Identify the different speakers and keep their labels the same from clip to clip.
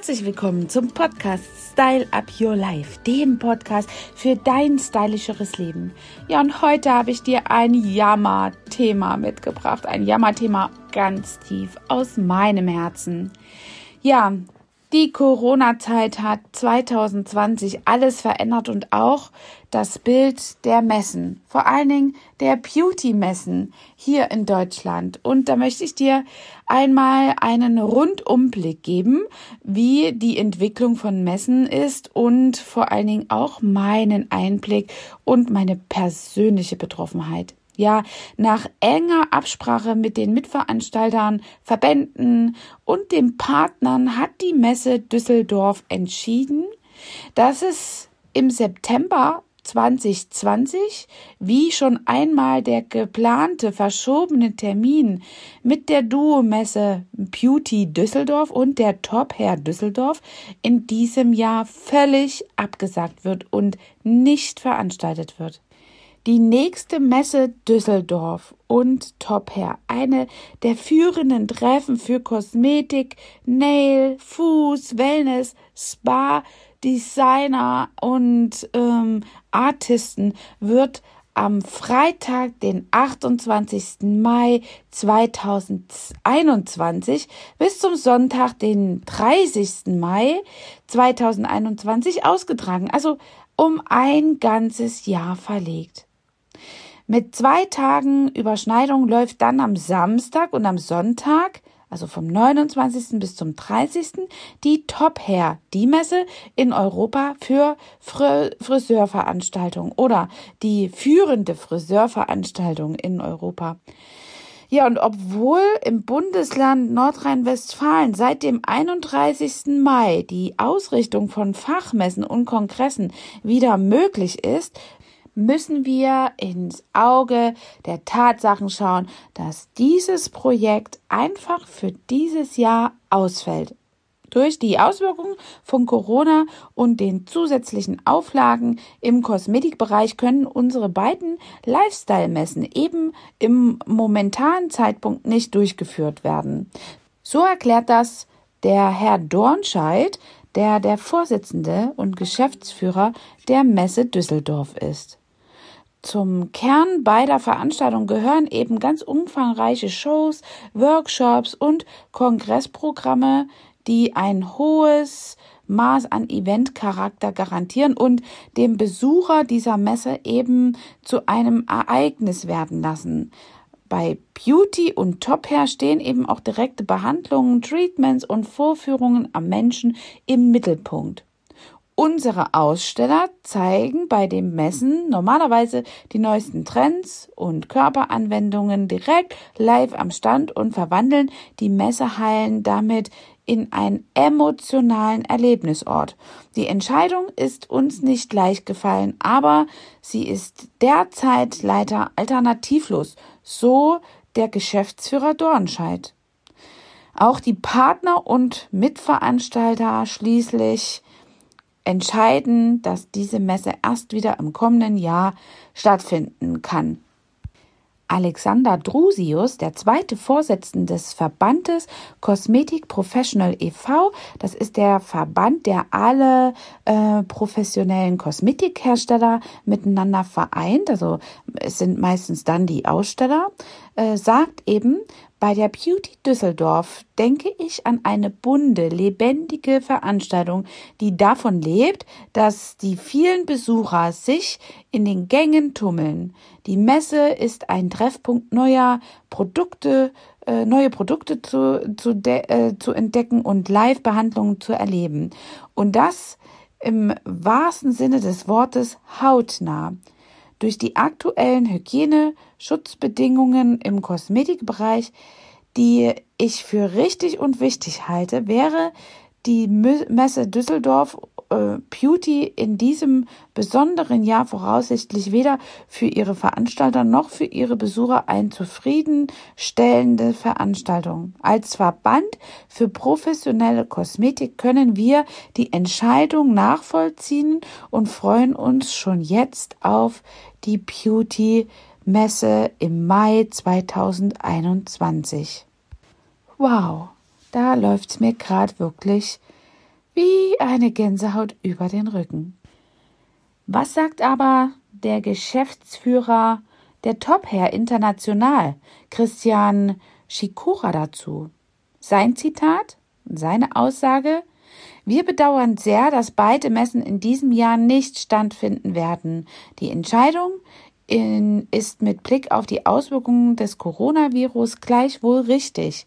Speaker 1: Herzlich willkommen zum Podcast Style Up Your Life, dem Podcast für dein stylischeres Leben. Ja, und heute habe ich dir ein Jammerthema mitgebracht, ein Jammerthema ganz tief aus meinem Herzen. Ja, die Corona-Zeit hat 2020 alles verändert und auch das Bild der Messen, vor allen Dingen der Beauty-Messen hier in Deutschland. Und da möchte ich dir einmal einen Rundumblick geben, wie die Entwicklung von Messen ist und vor allen Dingen auch meinen Einblick und meine persönliche Betroffenheit ja nach enger Absprache mit den Mitveranstaltern, Verbänden und den Partnern hat die Messe Düsseldorf entschieden, dass es im September 2020, wie schon einmal der geplante verschobene Termin mit der Duo-Messe Beauty Düsseldorf und der Top Hair Düsseldorf in diesem Jahr völlig abgesagt wird und nicht veranstaltet wird die nächste Messe Düsseldorf und Top Hair, eine der führenden Treffen für Kosmetik, Nail, Fuß, Wellness, Spa, Designer und ähm, Artisten, wird am Freitag, den 28. Mai 2021 bis zum Sonntag, den 30. Mai 2021 ausgetragen. Also um ein ganzes Jahr verlegt. Mit zwei Tagen Überschneidung läuft dann am Samstag und am Sonntag, also vom 29. bis zum 30. die Top Hair, die Messe in Europa für Friseurveranstaltungen oder die führende Friseurveranstaltung in Europa. Ja, und obwohl im Bundesland Nordrhein-Westfalen seit dem 31. Mai die Ausrichtung von Fachmessen und Kongressen wieder möglich ist, müssen wir ins Auge der Tatsachen schauen, dass dieses Projekt einfach für dieses Jahr ausfällt. Durch die Auswirkungen von Corona und den zusätzlichen Auflagen im Kosmetikbereich können unsere beiden Lifestyle-Messen eben im momentanen Zeitpunkt nicht durchgeführt werden. So erklärt das der Herr Dornscheid, der der Vorsitzende und Geschäftsführer der Messe Düsseldorf ist. Zum Kern beider Veranstaltungen gehören eben ganz umfangreiche Shows, Workshops und Kongressprogramme, die ein hohes Maß an Eventcharakter garantieren und dem Besucher dieser Messe eben zu einem Ereignis werden lassen. Bei Beauty und Top Hair stehen eben auch direkte Behandlungen, Treatments und Vorführungen am Menschen im Mittelpunkt. Unsere Aussteller zeigen bei dem Messen normalerweise die neuesten Trends und Körperanwendungen direkt live am Stand und verwandeln die Messehallen damit in einen emotionalen Erlebnisort. Die Entscheidung ist uns nicht leicht gefallen, aber sie ist derzeit leider alternativlos, so der Geschäftsführer Dornscheid. Auch die Partner und Mitveranstalter schließlich entscheiden, dass diese Messe erst wieder im kommenden Jahr stattfinden kann. Alexander Drusius, der zweite Vorsitzende des Verbandes Cosmetic Professional e.V., das ist der Verband, der alle äh, professionellen Kosmetikhersteller miteinander vereint, also es sind meistens dann die Aussteller, äh, sagt eben, bei der Beauty Düsseldorf denke ich an eine bunte, lebendige Veranstaltung, die davon lebt, dass die vielen Besucher sich in den Gängen tummeln. Die Messe ist ein Treffpunkt neuer Produkte, äh, neue Produkte zu, zu, äh, zu entdecken und Live-Behandlungen zu erleben. Und das im wahrsten Sinne des Wortes hautnah. Durch die aktuellen Hygiene-Schutzbedingungen im Kosmetikbereich, die ich für richtig und wichtig halte, wäre die Messe Düsseldorf äh, Beauty in diesem besonderen Jahr voraussichtlich weder für ihre Veranstalter noch für ihre Besucher ein zufriedenstellende Veranstaltung. Als Verband für professionelle Kosmetik können wir die Entscheidung nachvollziehen und freuen uns schon jetzt auf die Beauty Messe im Mai 2021. Wow, da läuft's mir gerade wirklich wie eine Gänsehaut über den Rücken. Was sagt aber der Geschäftsführer der Top-Herr International, Christian Schikora, dazu? Sein Zitat, seine Aussage, wir bedauern sehr, dass beide Messen in diesem Jahr nicht stattfinden werden. Die Entscheidung in, ist mit Blick auf die Auswirkungen des Coronavirus gleichwohl richtig.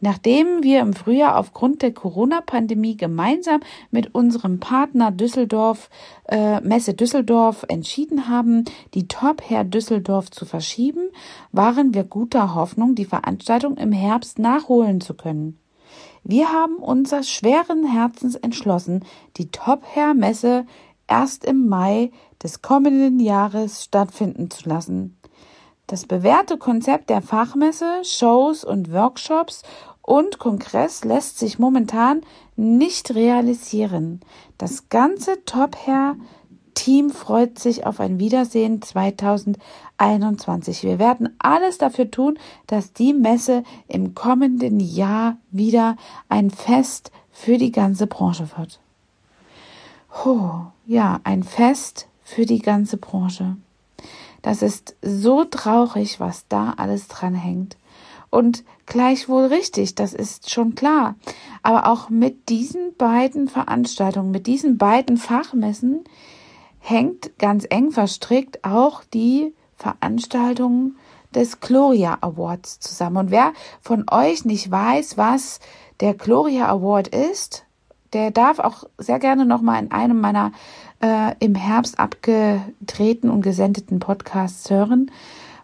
Speaker 1: Nachdem wir im Frühjahr aufgrund der Corona-Pandemie gemeinsam mit unserem Partner Düsseldorf, äh, Messe Düsseldorf entschieden haben, die Top Hair Düsseldorf zu verschieben, waren wir guter Hoffnung, die Veranstaltung im Herbst nachholen zu können. Wir haben uns schweren Herzens entschlossen, die Top Hair Messe erst im Mai des kommenden Jahres stattfinden zu lassen. Das bewährte Konzept der Fachmesse, Shows und Workshops und Kongress lässt sich momentan nicht realisieren. Das ganze Top Hair Team freut sich auf ein Wiedersehen 2021. Wir werden alles dafür tun, dass die Messe im kommenden Jahr wieder ein Fest für die ganze Branche wird. Oh, ja, ein Fest für die ganze Branche. Das ist so traurig, was da alles dran hängt. Und gleichwohl richtig, das ist schon klar. Aber auch mit diesen beiden Veranstaltungen, mit diesen beiden Fachmessen hängt ganz eng verstrickt auch die Veranstaltung des Gloria Awards zusammen. Und wer von euch nicht weiß, was der Gloria Award ist, der darf auch sehr gerne noch mal in einem meiner äh, im Herbst abgedrehten und gesendeten Podcasts hören,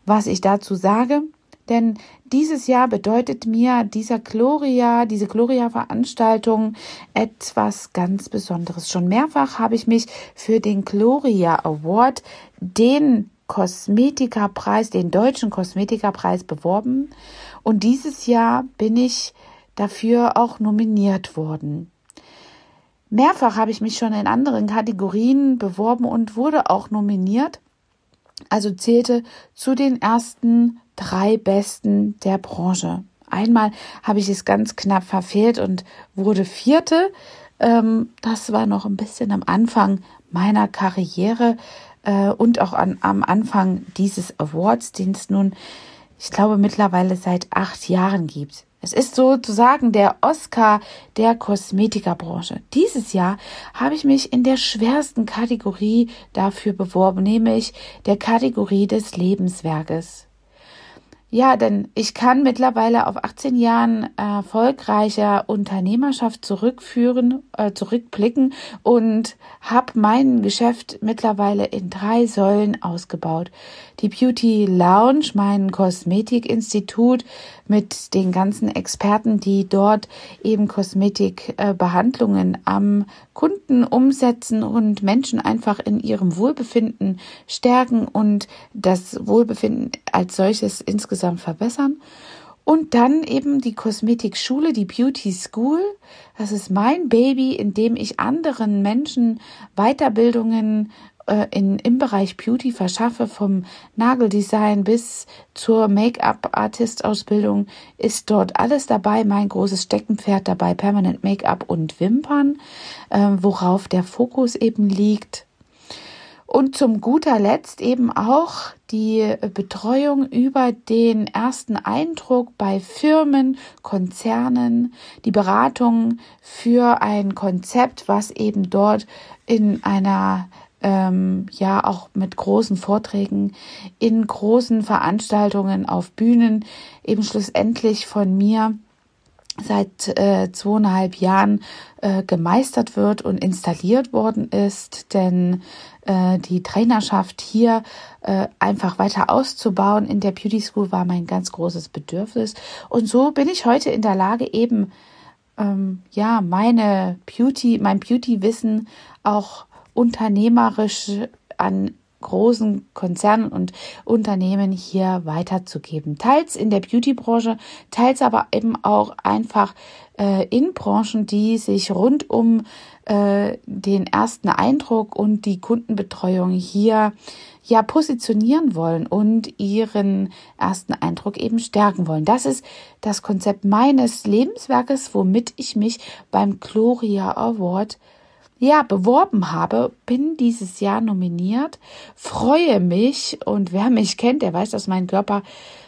Speaker 1: was ich dazu sage. Denn dieses Jahr bedeutet mir dieser Gloria, diese Gloria-Veranstaltung etwas ganz Besonderes. Schon mehrfach habe ich mich für den Gloria Award, den Kosmetikerpreis, den deutschen Kosmetikerpreis beworben. Und dieses Jahr bin ich dafür auch nominiert worden. Mehrfach habe ich mich schon in anderen Kategorien beworben und wurde auch nominiert. Also zählte zu den ersten drei Besten der Branche. Einmal habe ich es ganz knapp verfehlt und wurde vierte. Ähm, das war noch ein bisschen am Anfang meiner Karriere äh, und auch an, am Anfang dieses Awards, den es nun, ich glaube, mittlerweile seit acht Jahren gibt. Es ist sozusagen der Oscar der Kosmetikerbranche. Dieses Jahr habe ich mich in der schwersten Kategorie dafür beworben, nämlich der Kategorie des Lebenswerkes. Ja, denn ich kann mittlerweile auf 18 Jahren erfolgreicher Unternehmerschaft zurückführen, äh, zurückblicken und habe mein Geschäft mittlerweile in drei Säulen ausgebaut. Die Beauty Lounge, mein Kosmetikinstitut mit den ganzen Experten, die dort eben Kosmetikbehandlungen äh, am Kunden umsetzen und Menschen einfach in ihrem Wohlbefinden stärken und das Wohlbefinden als solches insgesamt verbessern. Und dann eben die Kosmetikschule, die Beauty School. Das ist mein Baby, in dem ich anderen Menschen Weiterbildungen äh, in, im Bereich Beauty verschaffe, vom Nageldesign bis zur Make-up-Artist-Ausbildung, ist dort alles dabei. Mein großes Steckenpferd dabei, Permanent Make-up und Wimpern, äh, worauf der Fokus eben liegt. Und zum guter Letzt eben auch die Betreuung über den ersten Eindruck bei Firmen, Konzernen, die Beratung für ein Konzept, was eben dort in einer ähm, ja auch mit großen Vorträgen in großen Veranstaltungen auf Bühnen. Eben schlussendlich von mir seit äh, zweieinhalb Jahren äh, gemeistert wird und installiert worden ist, denn äh, die Trainerschaft hier äh, einfach weiter auszubauen in der Beauty School war mein ganz großes Bedürfnis. Und so bin ich heute in der Lage eben ähm, ja meine Beauty, mein Beauty Wissen auch unternehmerisch an großen Konzernen und Unternehmen hier weiterzugeben. Teils in der Beauty-Branche, teils aber eben auch einfach äh, in Branchen, die sich rund um äh, den ersten Eindruck und die Kundenbetreuung hier ja positionieren wollen und ihren ersten Eindruck eben stärken wollen. Das ist das Konzept meines Lebenswerkes, womit ich mich beim Gloria Award ja, beworben habe, bin dieses Jahr nominiert, freue mich und wer mich kennt, der weiß, dass mein Körper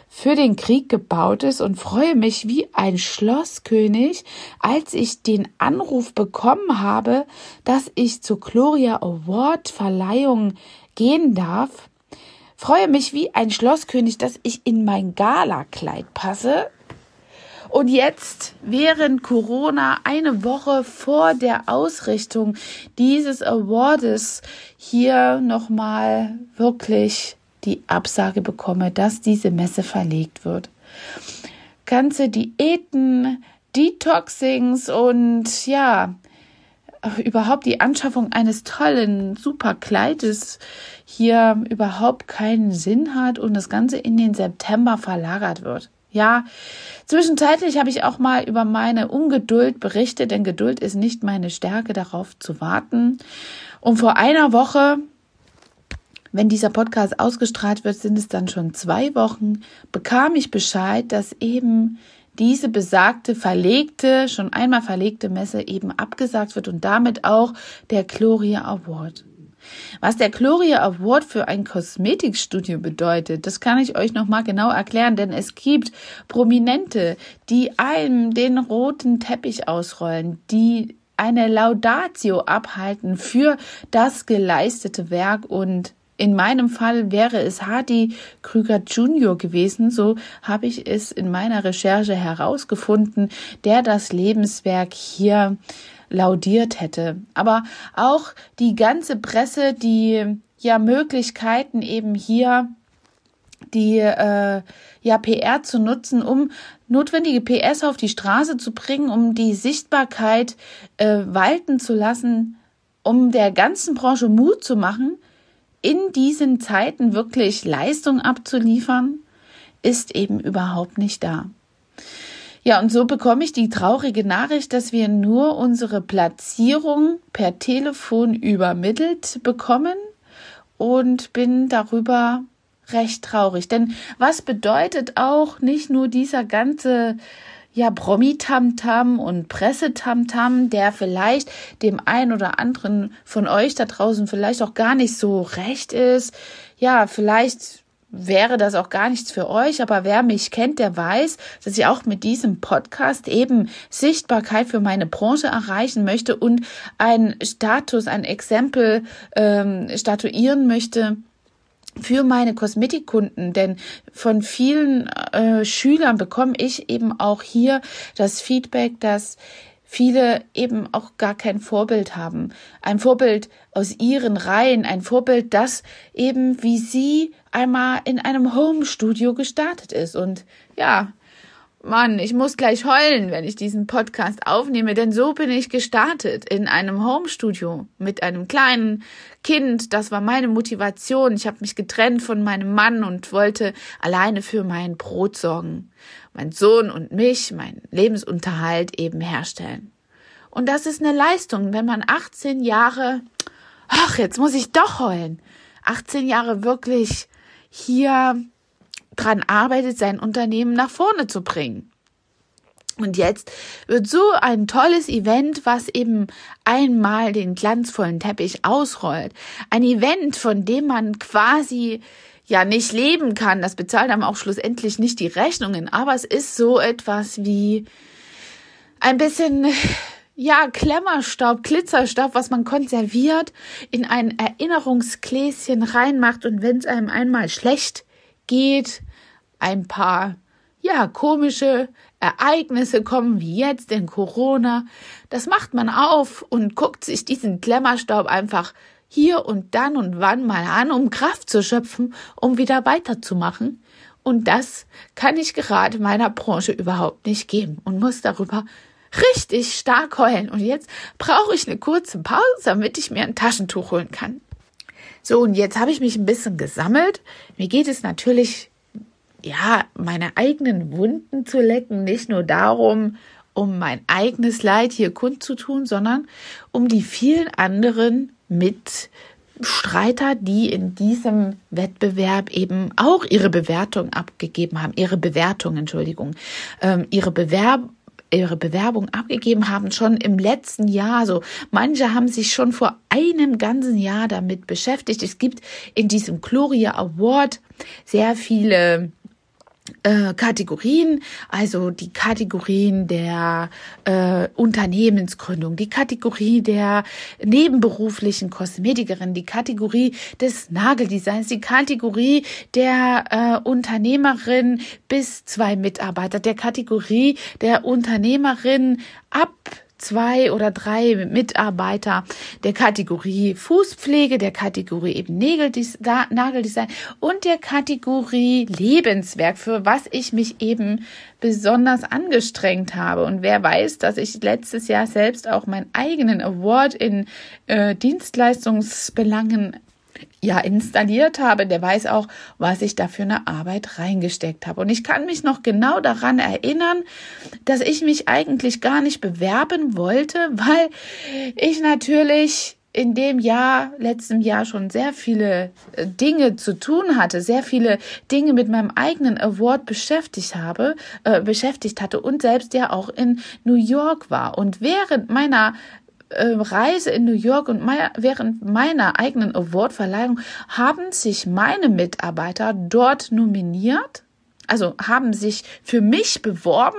Speaker 1: für den Krieg gebaut ist und freue mich wie ein Schlosskönig, als ich den Anruf bekommen habe, dass ich zur Gloria Award Verleihung gehen darf. Freue mich wie ein Schlosskönig, dass ich in mein Galakleid passe. Und jetzt, während Corona, eine Woche vor der Ausrichtung dieses Awardes, hier nochmal wirklich die Absage bekomme, dass diese Messe verlegt wird. Ganze Diäten, Detoxings und ja, überhaupt die Anschaffung eines tollen, super Kleides hier überhaupt keinen Sinn hat und das Ganze in den September verlagert wird. Ja, zwischenzeitlich habe ich auch mal über meine Ungeduld berichtet, denn Geduld ist nicht meine Stärke, darauf zu warten. Und vor einer Woche wenn dieser Podcast ausgestrahlt wird, sind es dann schon zwei Wochen, bekam ich Bescheid, dass eben diese besagte verlegte, schon einmal verlegte Messe eben abgesagt wird und damit auch der Gloria Award. Was der Gloria Award für ein Kosmetikstudio bedeutet, das kann ich euch nochmal genau erklären, denn es gibt Prominente, die einem den roten Teppich ausrollen, die eine Laudatio abhalten für das geleistete Werk und in meinem Fall wäre es Hardy Krüger Jr. gewesen, so habe ich es in meiner Recherche herausgefunden, der das Lebenswerk hier laudiert hätte. Aber auch die ganze Presse, die ja Möglichkeiten eben hier die äh, ja PR zu nutzen, um notwendige PS auf die Straße zu bringen, um die Sichtbarkeit äh, walten zu lassen, um der ganzen Branche Mut zu machen, in diesen Zeiten wirklich Leistung abzuliefern, ist eben überhaupt nicht da. Ja, und so bekomme ich die traurige Nachricht, dass wir nur unsere Platzierung per Telefon übermittelt bekommen und bin darüber recht traurig. Denn was bedeutet auch nicht nur dieser ganze ja, Promi-Tamtam und Pressetamtam, der vielleicht dem einen oder anderen von euch da draußen vielleicht auch gar nicht so recht ist. Ja, vielleicht wäre das auch gar nichts für euch, aber wer mich kennt, der weiß, dass ich auch mit diesem Podcast eben Sichtbarkeit für meine Branche erreichen möchte und ein Status, ein Exempel ähm, statuieren möchte, für meine Kosmetikkunden, denn von vielen äh, Schülern bekomme ich eben auch hier das Feedback, dass viele eben auch gar kein Vorbild haben. Ein Vorbild aus ihren Reihen, ein Vorbild, das eben wie sie einmal in einem Home-Studio gestartet ist. Und ja, Mann, ich muss gleich heulen, wenn ich diesen Podcast aufnehme, denn so bin ich gestartet in einem Homestudio mit einem kleinen Kind. Das war meine Motivation. Ich habe mich getrennt von meinem Mann und wollte alleine für mein Brot sorgen, mein Sohn und mich, meinen Lebensunterhalt eben herstellen. Und das ist eine Leistung, wenn man 18 Jahre, ach, jetzt muss ich doch heulen, 18 Jahre wirklich hier dran arbeitet, sein Unternehmen nach vorne zu bringen. Und jetzt wird so ein tolles Event, was eben einmal den glanzvollen Teppich ausrollt. Ein Event, von dem man quasi ja nicht leben kann. Das bezahlt einem auch schlussendlich nicht die Rechnungen. Aber es ist so etwas wie ein bisschen ja, Klemmerstaub, Glitzerstaub, was man konserviert, in ein Erinnerungsgläschen reinmacht und wenn es einem einmal schlecht geht, ein paar, ja, komische Ereignisse kommen, wie jetzt in Corona. Das macht man auf und guckt sich diesen Klemmerstaub einfach hier und dann und wann mal an, um Kraft zu schöpfen, um wieder weiterzumachen. Und das kann ich gerade meiner Branche überhaupt nicht geben und muss darüber richtig stark heulen. Und jetzt brauche ich eine kurze Pause, damit ich mir ein Taschentuch holen kann. So, und jetzt habe ich mich ein bisschen gesammelt. Mir geht es natürlich, ja, meine eigenen Wunden zu lecken, nicht nur darum, um mein eigenes Leid hier kundzutun, sondern um die vielen anderen Mitstreiter, die in diesem Wettbewerb eben auch ihre Bewertung abgegeben haben, ihre Bewertung, Entschuldigung, ähm, ihre Bewerbung ihre Bewerbung abgegeben haben, schon im letzten Jahr. So, manche haben sich schon vor einem ganzen Jahr damit beschäftigt. Es gibt in diesem Gloria Award sehr viele äh, Kategorien, also die Kategorien der äh, Unternehmensgründung, die Kategorie der nebenberuflichen Kosmetikerin, die Kategorie des Nageldesigns, die Kategorie der äh, Unternehmerin bis zwei Mitarbeiter, der Kategorie der Unternehmerin ab zwei oder drei Mitarbeiter der Kategorie Fußpflege, der Kategorie eben Nageldesign und der Kategorie Lebenswerk, für was ich mich eben besonders angestrengt habe. Und wer weiß, dass ich letztes Jahr selbst auch meinen eigenen Award in äh, Dienstleistungsbelangen ja installiert habe, der weiß auch, was ich da für eine Arbeit reingesteckt habe. Und ich kann mich noch genau daran erinnern, dass ich mich eigentlich gar nicht bewerben wollte, weil ich natürlich in dem Jahr, letztem Jahr schon sehr viele äh, Dinge zu tun hatte, sehr viele Dinge mit meinem eigenen Award beschäftigt habe, äh, beschäftigt hatte und selbst ja auch in New York war. Und während meiner Reise in New York und mein, während meiner eigenen Awardverleihung haben sich meine Mitarbeiter dort nominiert, also haben sich für mich beworben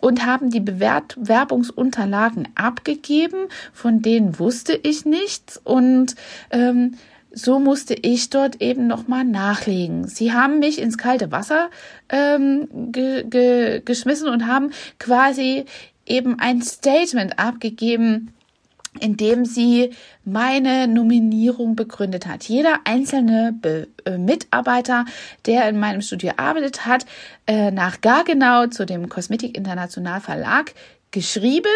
Speaker 1: und haben die Bewerbungsunterlagen abgegeben, von denen wusste ich nichts und ähm, so musste ich dort eben nochmal nachlegen. Sie haben mich ins kalte Wasser ähm, ge ge geschmissen und haben quasi eben ein Statement abgegeben, indem sie meine Nominierung begründet hat. Jeder einzelne Be äh, Mitarbeiter, der in meinem Studio arbeitet hat, äh, nach Gargenau zu dem Kosmetik International Verlag geschrieben,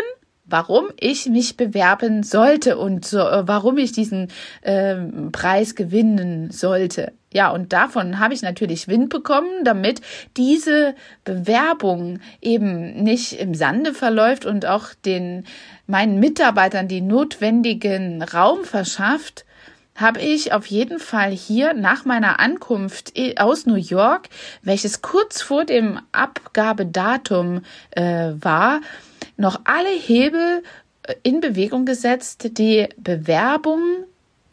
Speaker 1: warum ich mich bewerben sollte und so, äh, warum ich diesen äh, Preis gewinnen sollte. Ja, und davon habe ich natürlich Wind bekommen, damit diese Bewerbung eben nicht im Sande verläuft und auch den meinen Mitarbeitern die notwendigen Raum verschafft, habe ich auf jeden Fall hier nach meiner Ankunft aus New York, welches kurz vor dem Abgabedatum äh, war, noch alle Hebel äh, in Bewegung gesetzt, die Bewerbung,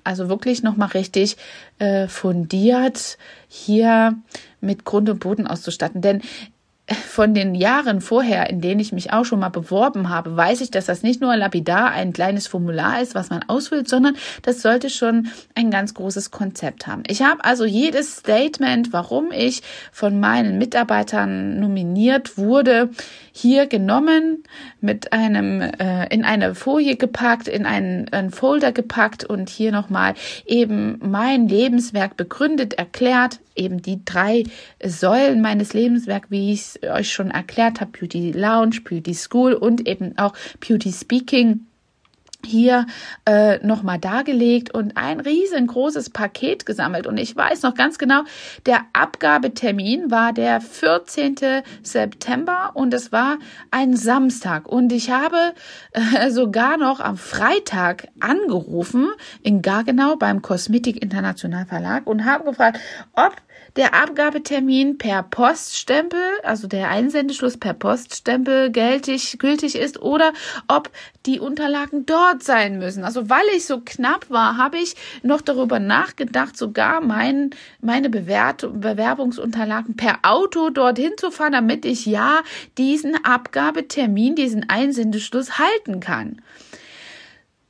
Speaker 1: also wirklich nochmal richtig äh, fundiert hier mit Grund und Boden auszustatten. Denn von den Jahren vorher, in denen ich mich auch schon mal beworben habe, weiß ich, dass das nicht nur lapidar ein kleines Formular ist, was man ausfüllt, sondern das sollte schon ein ganz großes Konzept haben. Ich habe also jedes Statement, warum ich von meinen Mitarbeitern nominiert wurde, hier genommen, mit einem äh, in eine Folie gepackt, in einen, einen Folder gepackt und hier nochmal eben mein Lebenswerk begründet, erklärt, eben die drei Säulen meines Lebenswerks, wie ich es euch schon erklärt habe, Beauty Lounge, Beauty School und eben auch Beauty Speaking hier äh, nochmal dargelegt und ein riesengroßes Paket gesammelt. Und ich weiß noch ganz genau, der Abgabetermin war der 14. September und es war ein Samstag. Und ich habe äh, sogar noch am Freitag angerufen in Gargenau beim Kosmetik International Verlag und habe gefragt, ob der Abgabetermin per Poststempel, also der Einsendeschluss per Poststempel gültig, gültig ist oder ob die Unterlagen dort sein müssen. Also weil ich so knapp war, habe ich noch darüber nachgedacht, sogar mein, meine Bewert Bewerbungsunterlagen per Auto dorthin zu fahren, damit ich ja diesen Abgabetermin, diesen Einsendeschluss halten kann.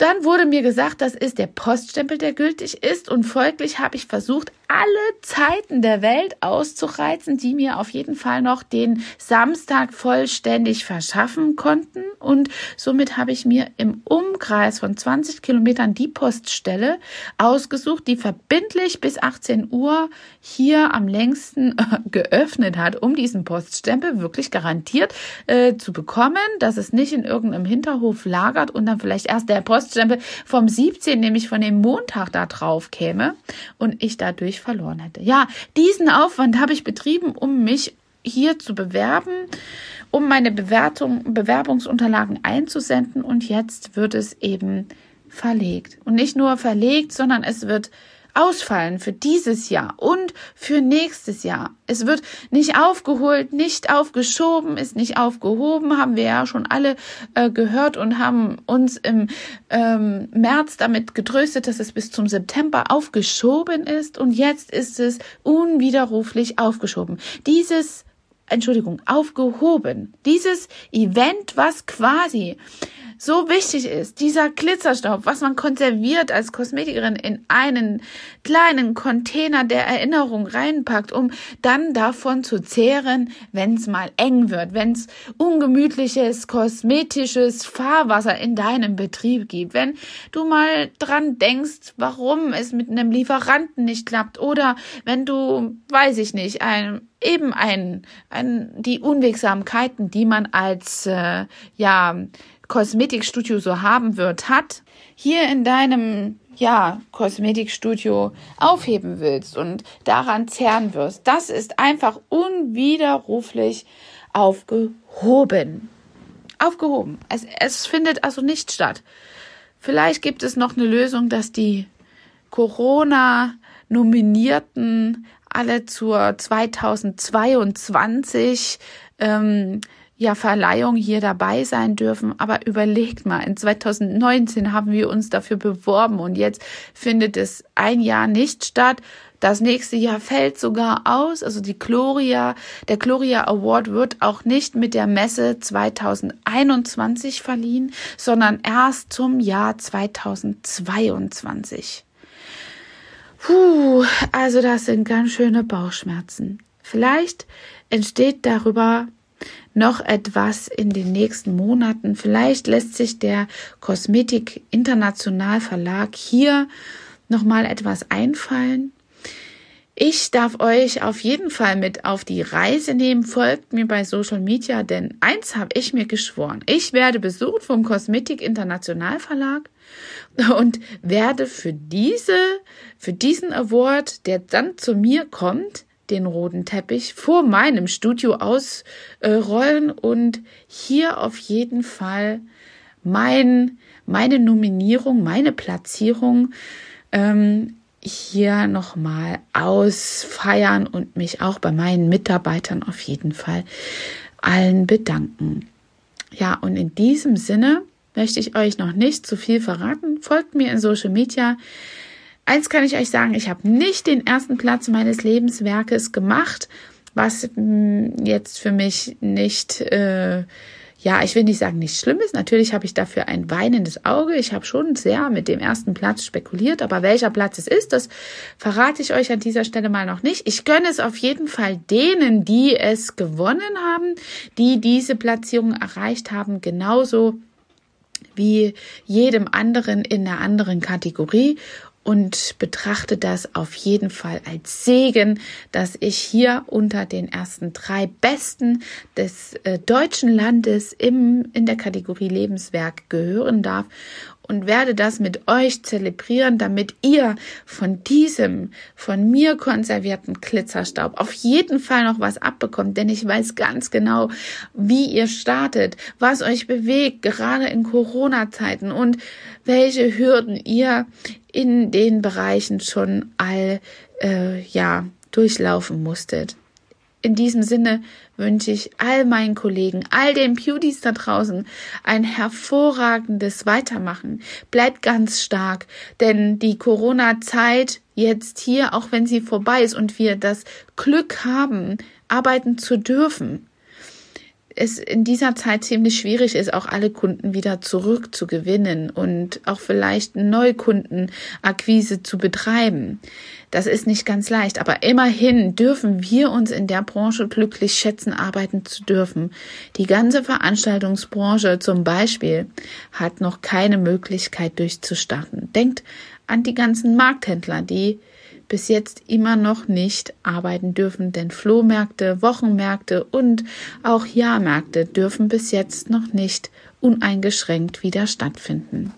Speaker 1: Dann wurde mir gesagt, das ist der Poststempel, der gültig ist und folglich habe ich versucht, alle Zeiten der Welt auszureizen, die mir auf jeden Fall noch den Samstag vollständig verschaffen konnten. Und somit habe ich mir im Umkreis von 20 Kilometern die Poststelle ausgesucht, die verbindlich bis 18 Uhr hier am längsten äh, geöffnet hat, um diesen Poststempel wirklich garantiert äh, zu bekommen, dass es nicht in irgendeinem Hinterhof lagert und dann vielleicht erst der Poststempel vom 17, nämlich von dem Montag da drauf käme und ich dadurch verloren hätte. Ja, diesen Aufwand habe ich betrieben, um mich hier zu bewerben, um meine Bewertung, Bewerbungsunterlagen einzusenden und jetzt wird es eben verlegt. Und nicht nur verlegt, sondern es wird ausfallen für dieses Jahr und für nächstes Jahr. Es wird nicht aufgeholt, nicht aufgeschoben, ist nicht aufgehoben, haben wir ja schon alle äh, gehört und haben uns im ähm, März damit getröstet, dass es bis zum September aufgeschoben ist und jetzt ist es unwiderruflich aufgeschoben. Dieses Entschuldigung, aufgehoben. Dieses Event, was quasi so wichtig ist, dieser Glitzerstaub, was man konserviert als Kosmetikerin in einen kleinen Container der Erinnerung reinpackt, um dann davon zu zehren, wenn es mal eng wird, wenn es ungemütliches, kosmetisches Fahrwasser in deinem Betrieb gibt, wenn du mal dran denkst, warum es mit einem Lieferanten nicht klappt oder wenn du, weiß ich nicht, ein eben ein, ein die Unwegsamkeiten, die man als äh, ja Kosmetikstudio so haben wird, hat, hier in deinem ja, Kosmetikstudio aufheben willst und daran zerren wirst. Das ist einfach unwiderruflich aufgehoben. Aufgehoben. Es, es findet also nicht statt. Vielleicht gibt es noch eine Lösung, dass die Corona-Nominierten alle zur 2022 ähm, ja, Verleihung hier dabei sein dürfen. Aber überlegt mal, in 2019 haben wir uns dafür beworben und jetzt findet es ein Jahr nicht statt. Das nächste Jahr fällt sogar aus. Also die Gloria, der Gloria Award wird auch nicht mit der Messe 2021 verliehen, sondern erst zum Jahr 2022. Puh, also das sind ganz schöne Bauchschmerzen. Vielleicht entsteht darüber noch etwas in den nächsten Monaten. Vielleicht lässt sich der Kosmetik International Verlag hier noch mal etwas einfallen. Ich darf euch auf jeden Fall mit auf die Reise nehmen. Folgt mir bei Social Media, denn eins habe ich mir geschworen. Ich werde besucht vom Kosmetik International Verlag und werde für diese, für diesen Award, der dann zu mir kommt, den roten Teppich vor meinem Studio ausrollen äh, und hier auf jeden Fall mein, meine Nominierung, meine Platzierung ähm, hier nochmal ausfeiern und mich auch bei meinen Mitarbeitern auf jeden Fall allen bedanken. Ja, und in diesem Sinne möchte ich euch noch nicht zu viel verraten. Folgt mir in Social Media. Eins kann ich euch sagen, ich habe nicht den ersten Platz meines Lebenswerkes gemacht, was mm, jetzt für mich nicht, äh, ja, ich will nicht sagen, nicht schlimm ist. Natürlich habe ich dafür ein weinendes Auge. Ich habe schon sehr mit dem ersten Platz spekuliert, aber welcher Platz es ist, das verrate ich euch an dieser Stelle mal noch nicht. Ich gönne es auf jeden Fall denen, die es gewonnen haben, die diese Platzierung erreicht haben, genauso wie jedem anderen in einer anderen Kategorie und betrachte das auf jeden Fall als Segen, dass ich hier unter den ersten drei Besten des äh, deutschen Landes im, in der Kategorie Lebenswerk gehören darf und werde das mit euch zelebrieren, damit ihr von diesem von mir konservierten Glitzerstaub auf jeden Fall noch was abbekommt, denn ich weiß ganz genau, wie ihr startet, was euch bewegt, gerade in Corona-Zeiten und welche Hürden ihr in den Bereichen schon all äh, ja durchlaufen musstet. In diesem Sinne wünsche ich all meinen Kollegen, all den Beauties da draußen ein hervorragendes Weitermachen. Bleibt ganz stark, denn die Corona-Zeit jetzt hier, auch wenn sie vorbei ist und wir das Glück haben, arbeiten zu dürfen, es in dieser Zeit ziemlich schwierig ist, auch alle Kunden wieder zurückzugewinnen und auch vielleicht Neukundenakquise zu betreiben. Das ist nicht ganz leicht, aber immerhin dürfen wir uns in der Branche glücklich schätzen, arbeiten zu dürfen. Die ganze Veranstaltungsbranche zum Beispiel hat noch keine Möglichkeit durchzustarten. Denkt an die ganzen Markthändler, die bis jetzt immer noch nicht arbeiten dürfen, denn Flohmärkte, Wochenmärkte und auch Jahrmärkte dürfen bis jetzt noch nicht uneingeschränkt wieder stattfinden.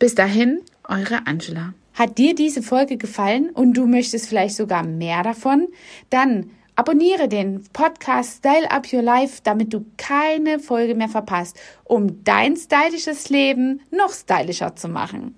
Speaker 1: Bis dahin, eure Angela. Hat dir diese Folge gefallen und du möchtest vielleicht sogar mehr davon? Dann abonniere den Podcast Style Up Your Life, damit du keine Folge mehr verpasst, um dein stylisches Leben noch stylischer zu machen.